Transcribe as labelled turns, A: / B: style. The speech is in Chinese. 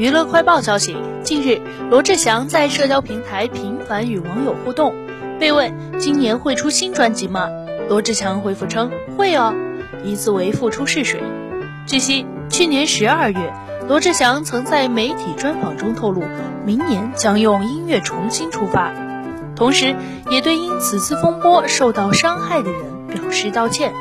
A: 娱乐快报消息，近日罗志祥在社交平台频繁与网友互动，被问今年会出新专辑吗？罗志祥回复称会哦，疑似为复出试水。据悉，去年十二月罗志祥曾在媒体专访中透露，明年将用音乐重新出发，同时也对因此次风波受到伤害的人表示道歉。